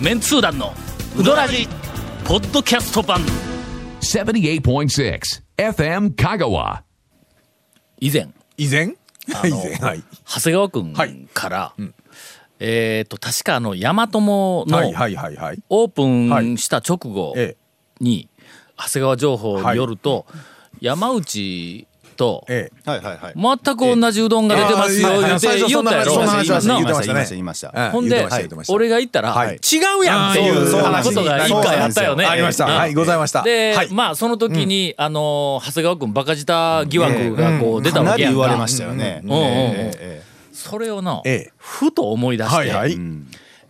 メンツー団のウドラジポッドキャスト版。78.6 FM Kagawa. 以前。以前？以あの 前。はい。長谷川君はい。から、えっ、と確かあの大和友のはいはいはいはい。オープンした直後えに長谷川情報によると、山内とええ。はいはいはい。全く同じうどんが出てますよええ。言って言いましたええほんで俺が言ったら、はい。違うやんっていうことが一回あったよね。ありました。うん。はいございました。で、はい。まあその時に、あの長谷川君バカ舌疑惑がこう出たわけやんか。言われましたよね。うん。うん。うん。えええそれをな、ええ。ふと思い出して、はいはい。えうん。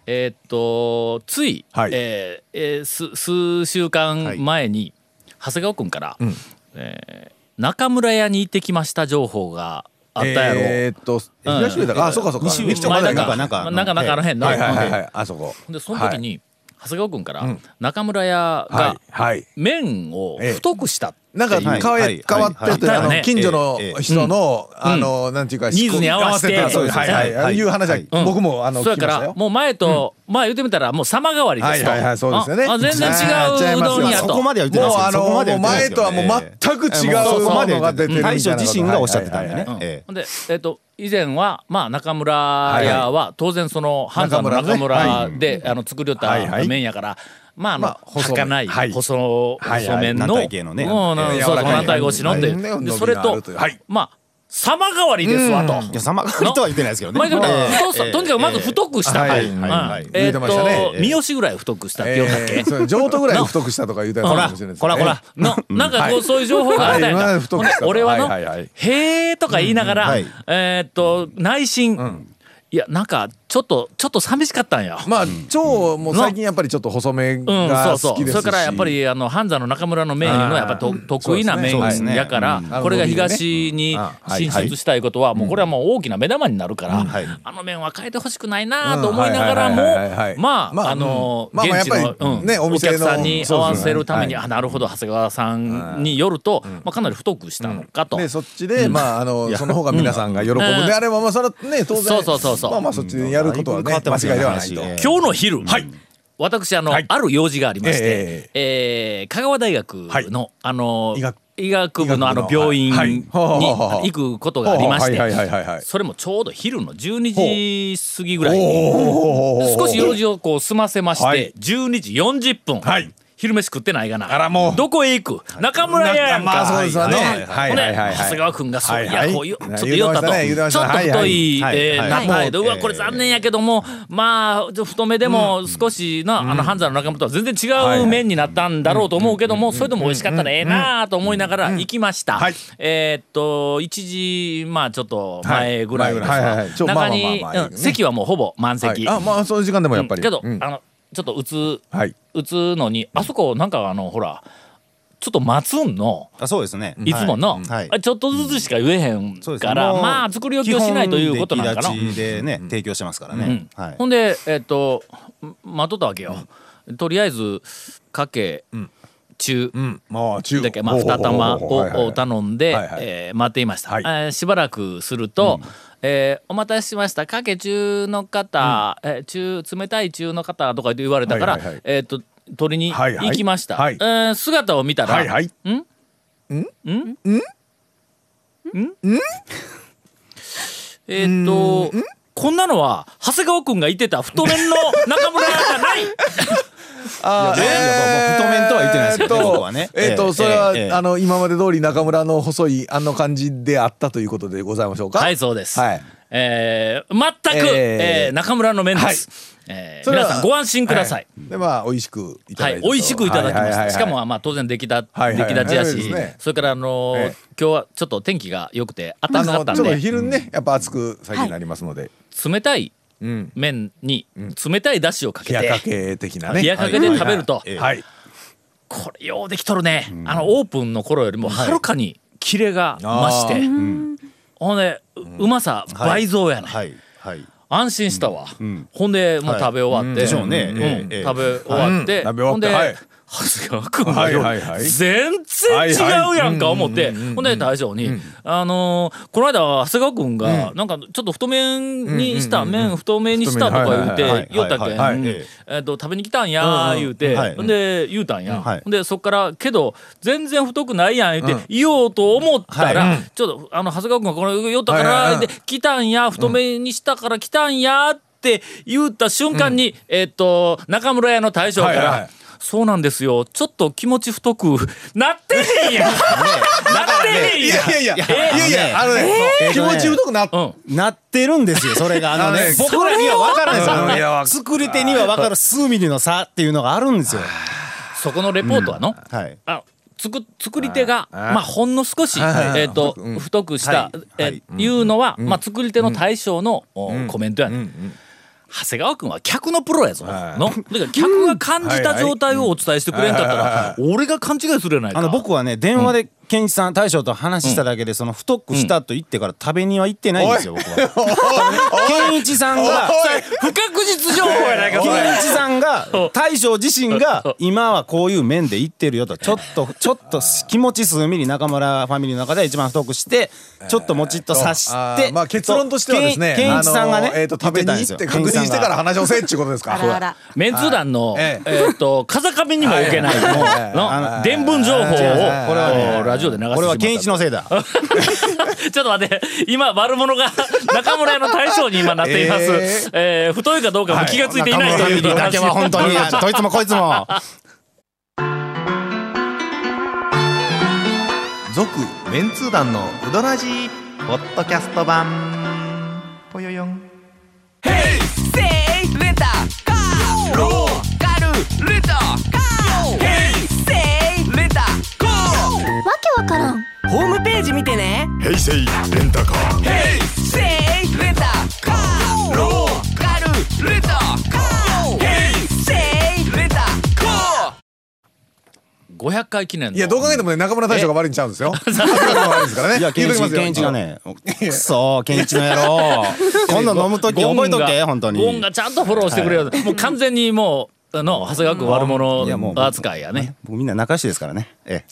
えーっとつい、はい。えーえ数週間前に、長谷川君から、えー中村屋に行ってきました情報があったやろ。えーっと東上だあそうかそうか。西上西町まだかなんか。なんかなんかあの辺の、はいはいはいはい。あそこ。でその時に、長谷川君から、ん。中村屋はがいはい。麺をええ太くしたなんかはい変わはい。変わっててあはい。はい。の近所のええ人のあのなんていうかニーズに合わせて。そうはいはいはいい。う話はうん。僕もあのそやか聞きましたよ。らもう前と、まあ言ってみたらもう様変わりですと、はいはいはいそうですよね。ああ全然違違ううどんやと。そこまでは言ってないですけどもうあの前とはもう全く違うものが出てるみたいな大将自身がおっしゃってたんでね。でえっ、と以前はまあ中村屋は当然その半山の中中村で、あの作りよったはいはい。麺やから、まああの、まあ細麺儚い、はい。細はいはい。細麺の、軟体系のね。うんえーそうそう軟体越しのっていそれとはい。まあ様変わりですわと。えいや様変わりとは言ってないですけどね。とにかくまず太くした、はい。うん。はい。はい。えっと三好ぐらい太くしたって言ったっけ、ぐらい太くしたとか言うたらほら、かもしれないですほらほら、の、なんかこう、そういう情報があったやんか。はい。太くしたほんで俺はの、はい。はい。はい。へーとか言いながら、えーっと、内心、いや、なんか、ちょっと、ちょっと寂しかったんよ。まあ超もう最近やっぱりちょっと細めうん、がそうそう。好きですし。それからやっぱり、あの、半沢の中村の麺いうのはやっぱと得意な麺そうですね。やからこれが東に進出したいことは、もうこれはもう大きな目玉になるから、はい。あの麺は変えてほしくないなと思いながらも、まあ、まああの、現地のねお客さんに合わせるために、あ、なるほど、長谷川さんによると、まあかなり太くしたのかと。でそっちでまああのその方が皆さんが喜ぶであればまあそれはね当然。そうそうそうそう。まあまあそっちでやることはね間違いではないと。ええ。今日の昼、私あの、ある用事がありまして、ええー香川大学の、あの医学医学部のあの病院はい。にはい行くことがありまして、はいはいはいはいはい。それもちょうど昼の12時過ぎぐらいに少し用事をこう済ませまして、はい。12時40分、はい昼飯食ってないがな。あらもう。どこへ行く？中村屋やんか、まあそうですよね。のはい長谷川君がそう、はいやこういうちょっと言ったと、ちょっと太い、えーはい。中前で、はい。うわこれ残念やけども、まあ太めでも少しな、あの半沢の中村とは全然違う麺になったんだろうと思うけども、それでも美味しかったらええなと思いながら行きました、はい。えーっと1時まあちょっと前ぐらいですはい前ぐらいはいはいはい。ちょまあまあ中に席はもうほぼ満席、はい。あまあその時間でもやっぱり。けど、うん。あのちょっと打つはい。打つのにあそこなんかあのほらちょっと待つんの。あそうですね。いつもの、はい。あちょっとずつしか言えへんから、もうまあ作り置きをしないということなのかな。基本出来立ちでね提供してますからね。うん。はい。ほんでえっ、と待っとったわけよ。とりあえずかけ、中、うんまあ中。だけまあ2ほうほうほう玉をを頼んで、はえー待っていました、はしばらくすると、えーお待たせしました。かけ中の方、えー中冷たい中の方とか言われたから、えっ、と取りに行きました、はい。えー姿を見たら、はいはい。えーっとこんなのは長谷川君が言ってた太麺の中村屋じゃないあーいやいやもう太麺とは言ってないですけどえーっと僕はね。えーっとええそれはええあの今まで通り中村の細いあの感じであったということでございましょうか？はいそうです、はい。えー全く、え中村の麺です、はい。え皆さんご安心ください、はでまあ美味しくいたはい、だいたと。美味しくいただきました。はいはいはいはい。しかも、まあ、当然出来だ、はいはい出来立ちやし、それから、あのーええ。今日はちょっと天気が良くて、あ暖かかったんのちょっとで、昼にねやっぱ暑く最近なりますので。冷たいうん麺に、冷たいだしをかけて、冷やかけ的なね。冷やかけで食べると、ええはい。これようできとるね、あのオープンの頃よりもはるかにキレが増して、あほんでううまさ倍増やね、はい。はい。安心したわ、ん。ほんでもう食べ終わって、食べ終わって、ほんで、長谷川君はいがはいはい。全然違うやんか思って。ほんで大将にあのーこの間長谷川君がなんかちょっと太麺にした麺太麺にしたとか言うてはい言うたけ？ん。食べに来たんや言うて。はいほんで言うたんや。はい。ほんでそっからけど全然太くないやん言うて言おうと思ったらちょっとあの長谷川君がこれ言おったからで来たんや太麺にしたから来たんやって言った瞬間にえっと中村屋の大将からそうなんですよ。ちょっと気持ち太く なってへんやん。なってへんいやん。やいやいや。いえやいやあのね気持ち太くなっうん。なってるんですよそれが。あのねあのね僕らには分からないです作り手には分かる数ミリの差っていうのがあるんですよ。そこのレポートはの、はい。あつく作り手がまあほんの少し、はい。えっ、と、太くした、はい。えはい。いうのは、まあ作り手の対象の、おコメントやね、長谷川君は客のプロやぞ、はい。の？だから客が感じた状態をお伝えしてくれんかったら俺が勘違いするやないか。あの僕はね電話で健一さん大将と話しただけでその太くしたと言ってから食べには行ってないんですよ僕は。健一さんが不確実情報やない。か健一さんが大将自身が今はこういう面でいってるよと。ちょっとちょっと気持ち数ミリ中村ファミリーの中で一番太くしてちょっともちっと刺しあてーまあ結論としてはですね健健一さんがねえーと食べに行って確認してから話をせっていうことですか？あらあら。メンツ団の、ええっと風上にも置けないの伝聞情報をこれはねラジオで流してしは健一のせいだ。ちょっと待って今悪者が中村屋の大将に今なっています、ええー太いかどうかも気がついていないという。ファミリーだけは本当にどいつもこいつも。続メンツー団のウドラジーポッドキャスト版。ぽよよんわからん。ホームページ見てね。平成レンタカー。せいレンタカー。ローカルレンタカー。ヘイセイレンタカー。500回記念の。いやどう考えてもね中村大将が悪いんちゃうんですよ。中村が悪いんですからね。いやがねくそ健一の野郎。今度飲む時覚えとけ本当に。ゴンがちゃんとフォローしてくれる、もう完全にもうあの長谷川君悪者扱いやね。僕みんな仲良しですからね。え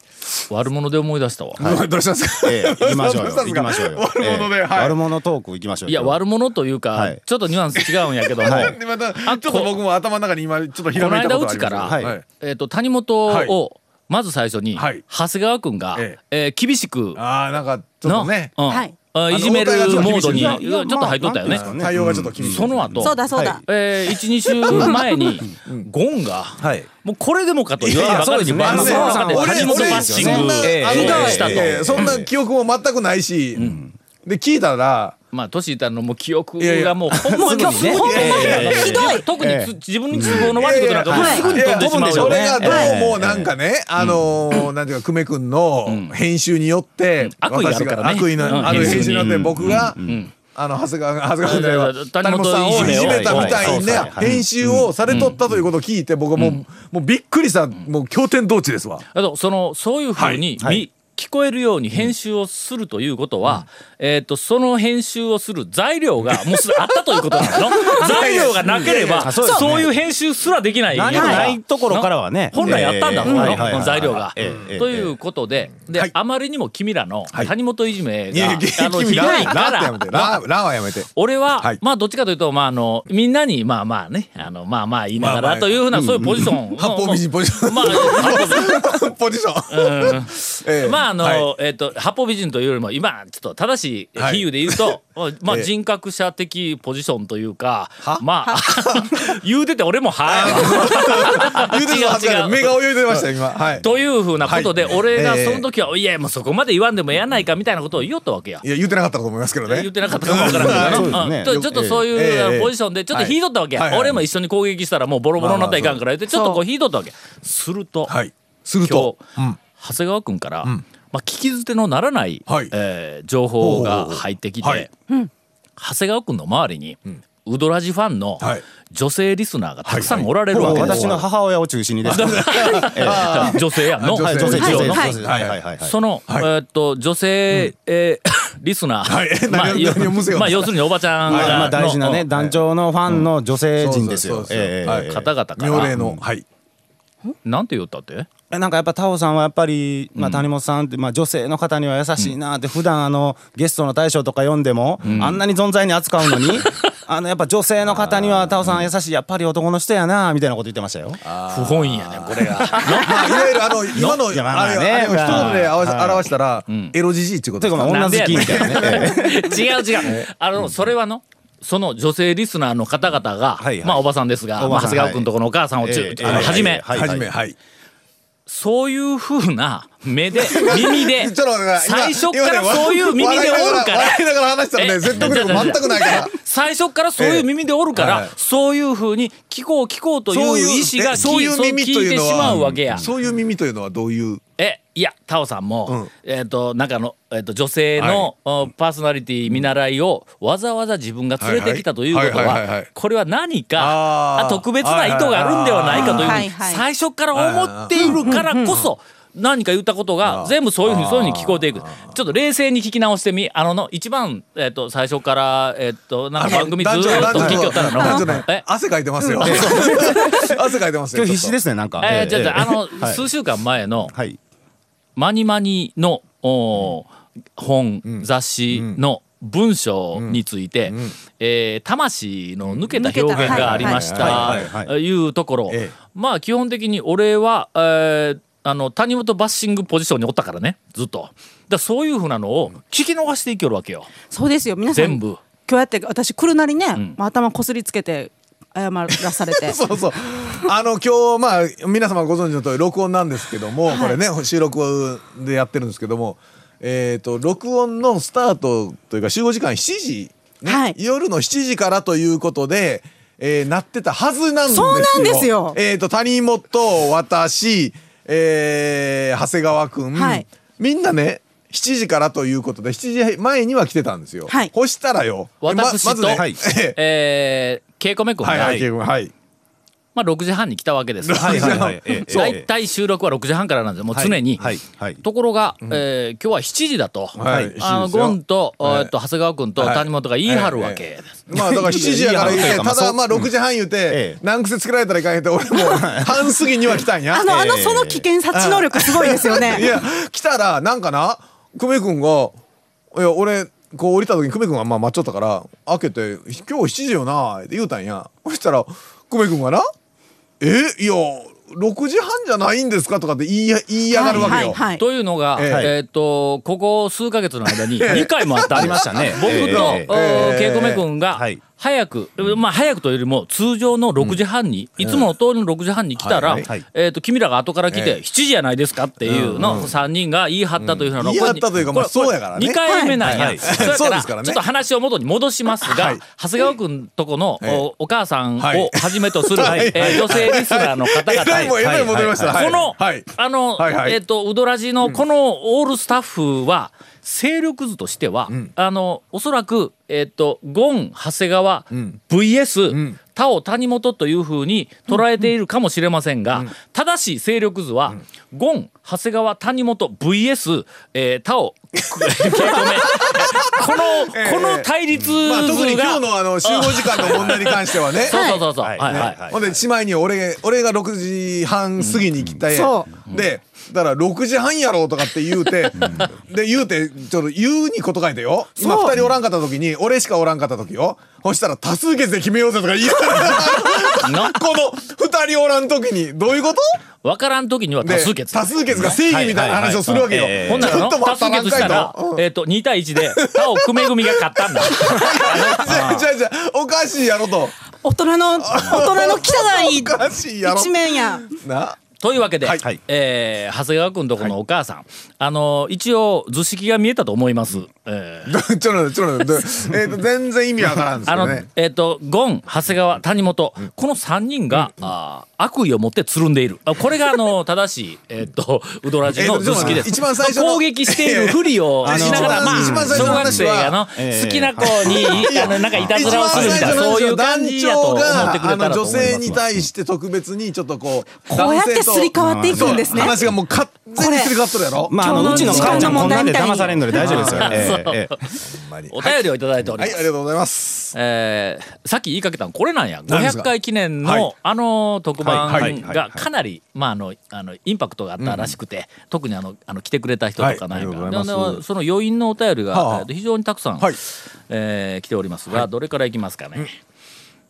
悪者で思い出したわ、どうどうしたんですか？えええ行きましょうよ。どしたんですか？行きましょうよ。悪者でええ。はい。悪者トーク行きましょうよ。いや悪者というか、はい。ちょっとニュアンス違うんやけども、はい。でまたちょあっと僕も頭の中に今ちょっとひらこの間めいたことうちから、はい。はいえー、と谷本をまず最初に、はい。長谷川君が、ええ。ー厳しくああなんかちょっの、とね。うん。はい。あいじめるモードにちょっと入っとったよね。対応がちょっと厳しいその後。そうだそうだ、えー、12週前にゴンが、はい。もうこれでもかと言わんばかりにいやいや番組の中で俺谷本バッシングしたと。そんな記憶も全くないし。で聞いたらまあ年いったのもう記憶いやいや。がもうほんまにね。ほんまにひどい。特につ自分に都合の悪いことなんかもうすぐに飛んでしまうよね。それがどうもなんかね、あのー、なんていうか久米君の編集によって、悪意があるからね。私悪意のうん。ある編集によって僕が、ん。あの長谷川が長谷川君じゃないわ谷谷本本さんをいじめたみたいはい。なはい。編集をされとったということを聞いて僕はもうもうびっくりした。もう経典同地ですわ。あとそのそういうふうに、はい。み聞こえるように編集をするということは、えっ、とその編集をする材料がもうすでにあったということなの 材料がなければそうね。そういう編集すらできない。何もないところからはね。本来やったんだもん、ええのはいはいはい材料が。ええええということでで、はい。あまりにも君らの谷本いじめが、いやいやあのひ君どいからララはやめて。俺は、はい。まあどっちかというと、まあ、あのみんなにまあまあねあのまあまあ言いながまあまあらというふうなそういうポジションの八方美人ポジション。まあ ポジション。ええまああの、はい。えっ、と八方美人というよりも今ちょっと正しいはい。比喩で言うと、まあええ。人格者的ポジションというかは？まあ 言うてて俺もはやわ 言うてるはずが目が泳いでました今。はい。というふうなことで、はい。俺がええ。その時は、いやもうそこまで言わんでもやないかみたいなことを言おったわけや。いや言ってなかったと思いますけどね。言ってなかったかもわからんけどね。うん。ちょっとそういう、ポジションでちょっと引い。とったわけや、はいはい俺も一緒に攻撃したらもうボロボロになったらいかんから言ってちょっとこう引いとったわけ。すると、はい。する今と日、。長谷川君から、まあ、聞き捨てのならない、はい。えー情報が入ってきて、はい。長谷川君の周りに、ウドラジファンのはい。女性リスナーがたくさんおられるわけです私の母親を中心にです。ね ええ女性やんの、女性。はい女性。一応の女性。はいその、はい。えーっと女性、えー リスナー、はい。まあまあ要するにおばちゃんが、はいまあ大事なねの団長のファンの女性陣ですよ。方々から。妙齢のはい。なんて言ったって？えなんかやっぱタオさんはやっぱり、まあ、谷本さんって、まあ、女性の方には優しいなって、普段あのゲストの大将とか読んでも、あんなに存在に扱うのに あのやっぱ女性の方にはタオさん優しいやっぱり男の人やなみたいなこと言ってましたよ。不本意やねこれが。まあいわゆるあの 今のあまああれねあれを一言で表したらエロじじいっていうことですか？女好きみたいなね。ええ違う違う。あのそれはのその女性リスナーの方々が、はいはい。まあおばさんですが、まあ長谷川君とこのお母さんをはじめ、はい。はじめはいそういうふうな目で 耳で最初からそういう耳でおるから。笑いながら話したらねえ説得力全くないから。最初からそういう耳でおるから、ええ。そういうふうに聞こう聞こうという意思がえそういうき耳というの聞いてしまうわけや。は。そういう耳というのはどういうえいやタオさんも、うん。えっ、となんかの、えー、と女性の、おパーソナリティ見習いをわざわざ自分が連れてきたということはいはいはいはいははい。これは何かあ特別な意図があるんではないかというふうにはいはい。最初から思っているからこそ。何か言ったことが全部そういうふうにそういうふうに聞こえていく。ちょっと冷静に聞き直してみあのの一番、えっと最初から、えっとなんか番組ずーっと聞きよったらのね。え？汗かいてますよ。汗かいてますよ今日必死ですねなんか。えー、じゃあじゃああの、はい。数週間前のはい。マニマニの、おー本、雑誌の文章について、えー魂の抜けた表現がありましたいうところ、ええ。まあ基本的に俺は、えーあの谷本バッシングポジションにおったからねずっと。だからそういうふうなのを聞き逃していけるわけよ。そうですよ。皆さん全部。今日やって私来るなりね、まあ頭こすりつけて謝らされて。そうそう。あの今日まあ皆様ご存知の通り録音なんですけども、これね収録でやってるんですけども、えっ、と録音のスタートというか集合時間7時、ねはい夜の7時からということで、えーなってたはずなんですよ。そうなんですよえっ、と谷本私、えー長谷川くん、はいみんなね。7時からということで7時前には来てたんですよ。はいそしたらよ。私とねはいええー、ケイコメ君が、はいはいはい。まあ、6時半に来たわけです はいはいはい。ええ大体収録は6時半からなんですよ。もう常に、はいはい。ところが、えー今日は7時だと、はい。あの7時ですよ。ゴンと,、はい。えっと長谷川君とはい。谷本が言い張るわけです。まあだから7時やから言って、ただまあ6時半言うえてえ、難癖つけられたらいかんへんって、俺も 半過ぎには来たんや。あの、あのその危険察知能力すごいですよね。いや、来たら、なんかな、久米君が、いや、俺、こう降りた時に久米君がまあ待っちゃったから、開けて、今日7時よな、って言うたんや。そしたら、久米君がな、え、いや、6時半じゃないんですかとかって言いや言いやがるわけよ。はいはいはい。というのが、ええ。えっとここ数ヶ月の間に2回もあったありましたね僕と、ええ。おええ。ケイコメ君がはい早く、まあ早くというよりも通常の6時半に、いつもの通りの6時半に来たら、えっと君らが後から来て、ええ。7時じゃないですかっていうの3人が言い張ったというふうなの、言い張ったというかまあそうやからね。2回目なんや、はいはい。そや そうですからね。ちょっと話を元に戻しますが、はい。長谷川君とこの、ええ。おお母さんをはじめとする、はい。えー女性リスナーの方々。えらい。もうえらい。戻りました。はい。この、はい。あの、えっ、と、ウドラジのこのオールスタッフは、勢力図としては、あの、おそらく、えっ、と、ゴン、長谷川、VS、タオ、谷本というふうに捉えているかもしれませんが、正しい勢力図は、ゴン、長谷川、谷本、VS、えー、タオ、ケイコメこの、この対立図まあ特に今が、日のあの集合時間の問題に関してはね。そうそうそうそう、ははいいはい、はい。ほんでしまいに俺俺が6時半過ぎに来たそでだから6時半やろうとかって言うて で言うてちょっと言うにこと書いてよ。今そう。2人おらんかった時に俺しかおらんかった時よ。そしたら多数決で決めようぜとか言いながらな。この2人おらん時にどういうこと？わからん時には多で数決。多数決が正義みたいな話をするわけよ。ほんなら多数決したら、えっ、と、2対1で、他を組め組が勝ったんだ。じゃあじゃおかしいやろと。大人の大人の汚い おかしいやろ。一面や。なというわけで、はい。はい。えー長谷川君とこのお母さん、あの一応図式が見えたと思います。えーちょっと待ってちょっと待って。えっと 全然意味わからんですあの、よねえっ、と、ゴン、長谷川、谷本、この3人が、あー悪意を持ってつるんでいる。あこれが、あの、正しい、えっ、と、ウドラジの図式です。一番最初の攻撃しているふりをしながら、一番まあ、一番最初の小学話は生がの、ええ好きな子に、あの、なんかいたずらをするみたいな、そういう感じやと思ってくれたら女性に対して特別にちょっとこうこうやってすり替わっていくんですね。話がもう完全にすり替わっとるやろまああのうちの母ちゃんこんなんで騙されんので大丈夫ですよ。ええ お便りをいただいております、はい。ありがとうございます。えーさっき言いかけたのこれなんや。500何ですか回記念の、はい。あの特番はいはいがかなり、まあ、あのあのインパクトがあったらしくて、特にあのあの来てくれた人とかなんやはいその余韻のお便りが、非常にたくさん、はい。えー来ておりますが、どれからいきますかね。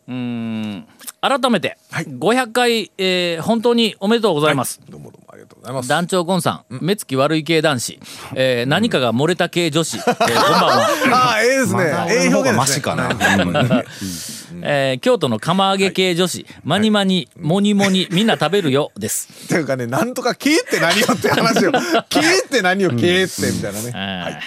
うーん改めて、はい。500回、えー本当におめでとうございます。どうもどうもありがとうございます。団長ゴンさん、目つき悪い系男子、えー何かが漏れた系女子、えーこんばんは。ああええですね。ええ表現マですね。シかな。えー京都の釜揚げ系女子、マニマニ、モニモニ、みんな食べるよです。っていうかねなんとか経って何よって話を経 って何よ経ってみたいなね。え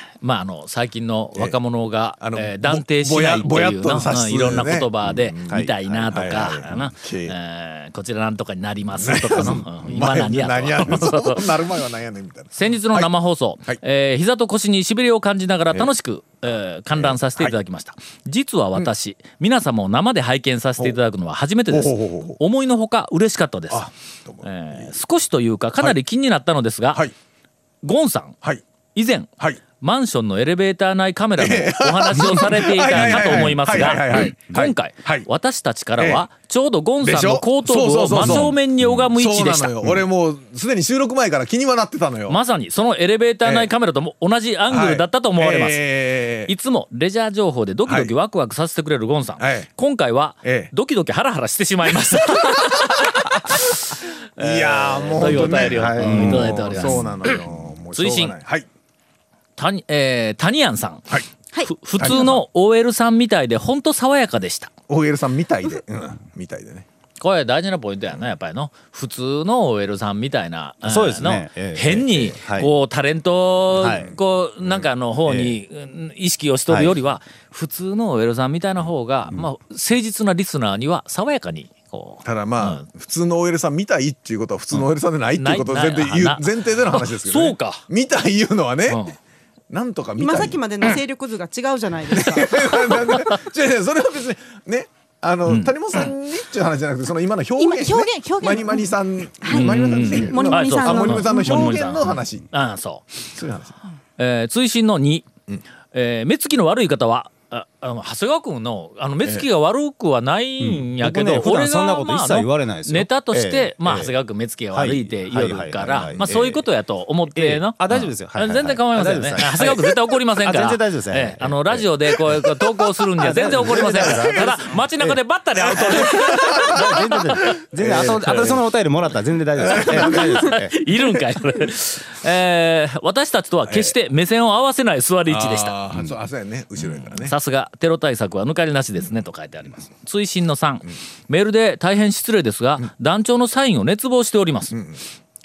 ーまああの最近の若者が、えあのえー断定しないっていういろんなね言葉でうん。見たいなとはいはいはいはいかな。経えーこちらなんとかになりますとかの。うん今何やと。何や なる前は何やねんみたいな。先日の生放送、はい。えー膝と腰にしびれを感じながら楽しく、えー。観覧させていただきました、実は私、皆様を生で拝見させていただくのは初めてです。思いのほか嬉しかったです。えー少しというかかなり気になったのですが、はい。ゴンさんはい。以前はいマンションのエレベーター内カメラの お話をされていたかと思いますが今回はい。私たちからはちょうどゴンさんの後頭部を真正面に拝む位置でした。俺もうすでに収録前から気にはなってたのよ。まさにそのエレベーター内カメラとも同じアングルだったと思われます、えーいつもレジャー情報でドキドキワクワクさせてくれるゴンさん、はい。今回はええ。ドキドキハラハラしてしまいました いやーもうというお便りをはい。ただいております。そうなのよ。追伸。はいたにえー、タニアンさん、はい。ふ普通の OL さんみたいで本当爽やかでした。OL さんみたいで。うん。みたいでね。これ大事なポイントやなやっぱりの普通の OL さんみたいなそうですね。ええ変にええはい。こうタレントはい。こうなんかの方にうん。意識をしとるよりは普通の OL さんみたいな方がまあ誠実なリスナーには爽やかにこうただまあ、普通の OL さん見たいっていうことは普通の OL さんでないっていうことを前提前提での話ですけど、ね、そうか。見たいいうのはね、うんなんとか見たい。今さっきまでの勢力図が違うじゃないですか。違う違う。それは別にねあの、谷本さんにっていう話じゃなくてその今の表現、ね、今表現表現。マニマニさん、マニマニさんでしたっけモニモニさんのあモニモニさんの表現の話。ああそう。そういう話。えー追伸の2、えー目つきの悪い方はああの長谷川君のあの目つきが悪くはないんやけど、うん僕ね普段俺そんながまあこと一切言われないですよ。ネタとして、ええ。まあ、ええ長谷川君目つきが悪いって言うはい。からまあそういうことやと思っての、え。えあ大丈夫ですよ。はい。はい。はい全然構いませんね。長谷川君絶対怒りませんから。あ全然大丈夫です。ええ。ええあのラジオでこうこう投稿するんには全然怒りませんから。ただ街中でバッタリアウトで。全然全然後後でそのお便りもらったら全然大丈夫です。いるんかいえー私たちとは決して目線を合わせない座り位置でした。あーそうあそうやね。後ろやからね。さすがテロ対策は抜かりなしですねと書いてあります。追伸の3、メールで大変失礼ですが、団長のサインを熱望しております、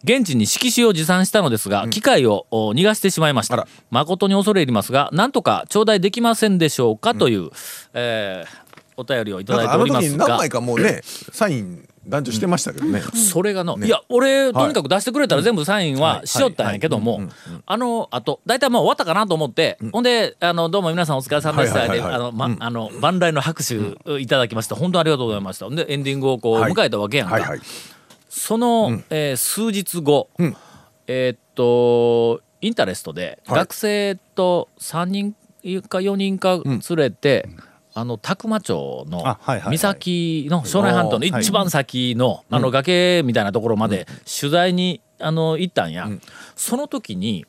現地に色紙を持参したのですが、機械をお逃がしてしまいました。誠に恐れ入りますがなんとか頂戴できませんでしょうかという、えーお便りをいただいておりますが。何枚かもうね サイン男女してましたけどね、それがの、いや俺とにかく出してくれたら全部サインはしよったんやけども、はいあのあと大体もう終わったかなと思って、ほんであの「どうも皆さんお疲れ様でした」であのまあの万来の拍手いただきました。本当ありがとうございました。でエンディングをこうはい。迎えたわけやんか、その、えー数日後、ん。えーっとインタレストではい。学生と3人か4人か連れて、あの宅間町の岬の庄内半島の一番先のあの崖みたいなところまで取材にあの行ったんや、その時に、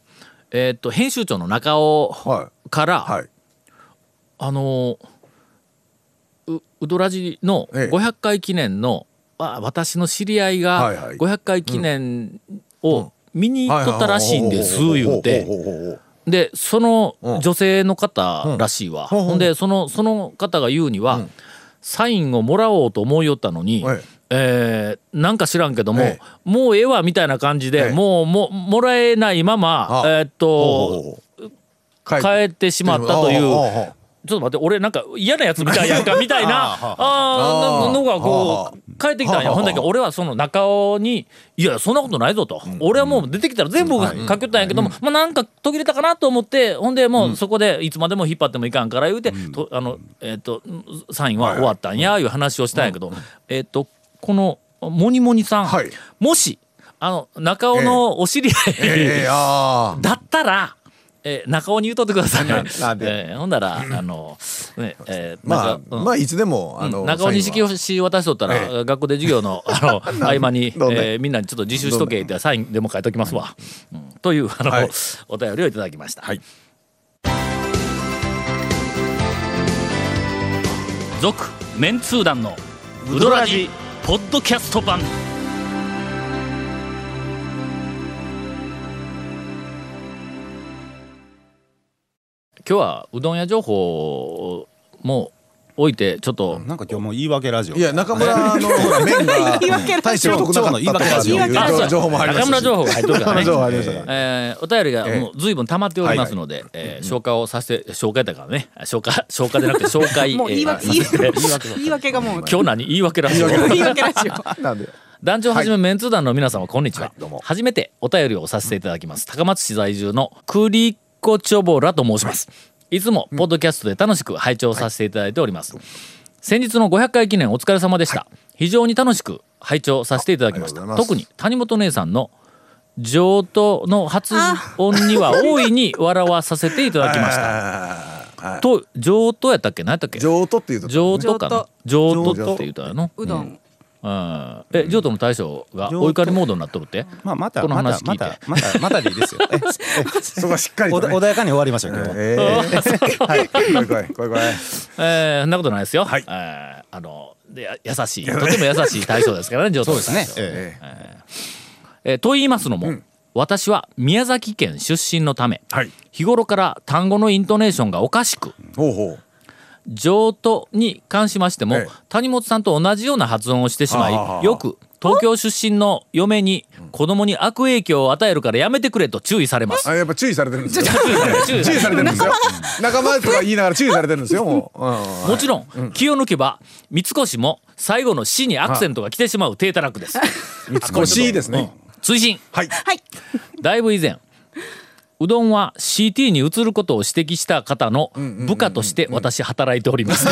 えーっと編集長の中尾はから、はい。あのううどらじのええ。500回記念の、あ私の知り合いがはいはい。500回記念を見に行っとったらしいんです言うてでそのうん。女性の方らしいわ、うん。ほんでそのその方が言うには、サインをもらおうと思いよったのに、はい。えーなんか知らんけども、えもうええわみたいな感じで、ええ。もうももらえないまま、あえーっと帰って。しまったという。ちょっと待って俺なんか嫌なやつみたいやんかみたいな。あのがこはう帰ってきたんや。はあほんだけど俺はその中尾に「いやそんなことないぞ」と。俺はもう出てきたら全部書きよったんやけどもまあなんか途切れたかなと思ってほんでもうそこでいつまでも引っ張ってもいかんから言うてとあのえっとサインは終わったんやいう話をしたんやけどえっとこのモニモニさんはい。もしあの中尾のお知り合いええあだったらえー中尾に言うとってください。なんで？えーほんなら、あの、ね、えー、まあうん。まあいつでもあうんの中尾錦サインは市渡しとったら、え学校で授業のあの 合間に、ねえーみんなにちょっと自習しとけってサインでも書いときますわ。うん。というあの、はい。お便りをいただきました。はい。続メンツー団のウドラジポッドキャスト版。今日はうどん屋情報も置いてちょっと。なんか今日もう言い訳ラジオ。いや中村のほ ら麺が言い訳ラジオ。大して太くなかったとか言い訳ラジオ。情報も入りましたし中村情報が入っとるからね。えーお便りがええ。もう随分溜まっておりますので、えー消化をさせて消化だからね。消化消化じゃなくて紹介もう言い訳えー言い訳がもう。今日何言い訳らしい言い訳ラジオ。なんで？団長はじめメンツー団の皆様こんにちは、はいどうも。初めてお便りをさせていただきます。高松市在住のクリコチョボラと申します、い、つもポッドキャストで楽しく拝聴させていただいております、先日の500回記念お疲れ様でした、非常に楽しく拝聴させていただきました。特に谷本姉さんの上等の発音には大いに笑わさせていただきました。はいと上等やったっけ？何やったっけ？上等っていうと上等かな？上等。って言ったよのうどんうん。え譲渡の大将がお怒りモードになっとるって？まあまたこのま話聞いて。たまたまたまたでいいですよ。えそこはしっかりね。穏やかに終わりましえーはい。えー、そんなことないですよ。はい。えーあのでや優しい。とても優しい大将ですからね 上等そうですね。えええーと言いますのも、私は宮崎県出身のため、はい。日頃から単語のイントネーションがおかしくーほうほう上都に関しましても、ええ。谷本さんと同じような発音をしてしまいよく東京出身の嫁に子供に悪影響を与えるからやめてくれと注意されます。あやっぱ 注意されてるんですよ。注意されてるんですよ。仲間とか言いながら注意されてるんですよ もちろん、気を抜けば三越も最後の「死」にアクセントが来てしまう低たらくです。三越ですね。追伸。はい。はいだいぶ以前うどんは CT に移ることを指摘した方の部下として私働いております。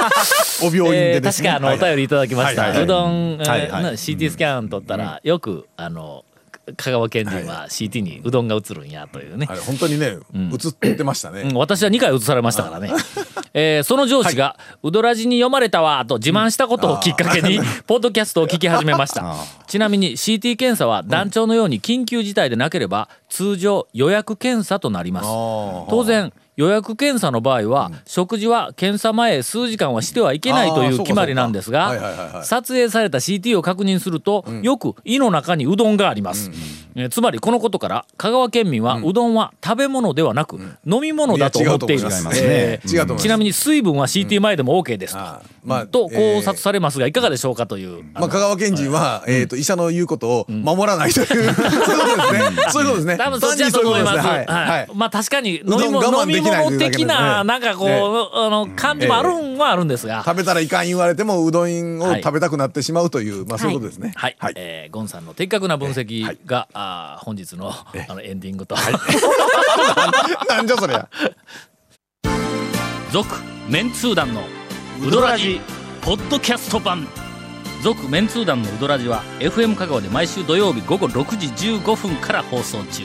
お病院えーでですね確かあのお便りいただきました。うどん、えーはいはい。な CT スキャン取ったらよくあの香川県人は CT にうどんが移るんやというね。あれ本当にね映ってましたうん。ね私は2回移されましたからね。えーその上司が「うどらじに読まれたわ」と自慢したことをきっかけに ポッドキャストを聞き始めました。ちなみに CT 検査は団長のように緊急事態でなければ通常予約検査となります。当然予約検査の場合は、食事は検査前数時間はしてはいけないという決まりなんですがはいはい撮影された CT を確認すると、よく胃の中にうどんがあります、えーつまりこのことから香川県民はうどんは食べ物ではなく、飲み物だと思っています。ちなみに水分は CT 前でも OK です。と,、あまあと考察されますがいかがでしょうかという、まあ、香川県人は、えっ、と、医者の言うことを守らないという、そういうことですね。そういうことですね。多分そっちだと思います。はい。はい。まあ確かに飲み物的ななん。かこう、ええ。あの感じもあるんはあるんですが。食べたらいかん言われても、うどんをはい食べたくなってしまうという、まあ、そういうことですね。はい、えーゴンさんの的確な分析が、あー本日のあの エンディングと、なんじゃそりゃ。続メンツー団のウドラジポッドキャスト版。続メンツー団のウドラジは FM 香川で毎週土曜日午後6時15分から放送中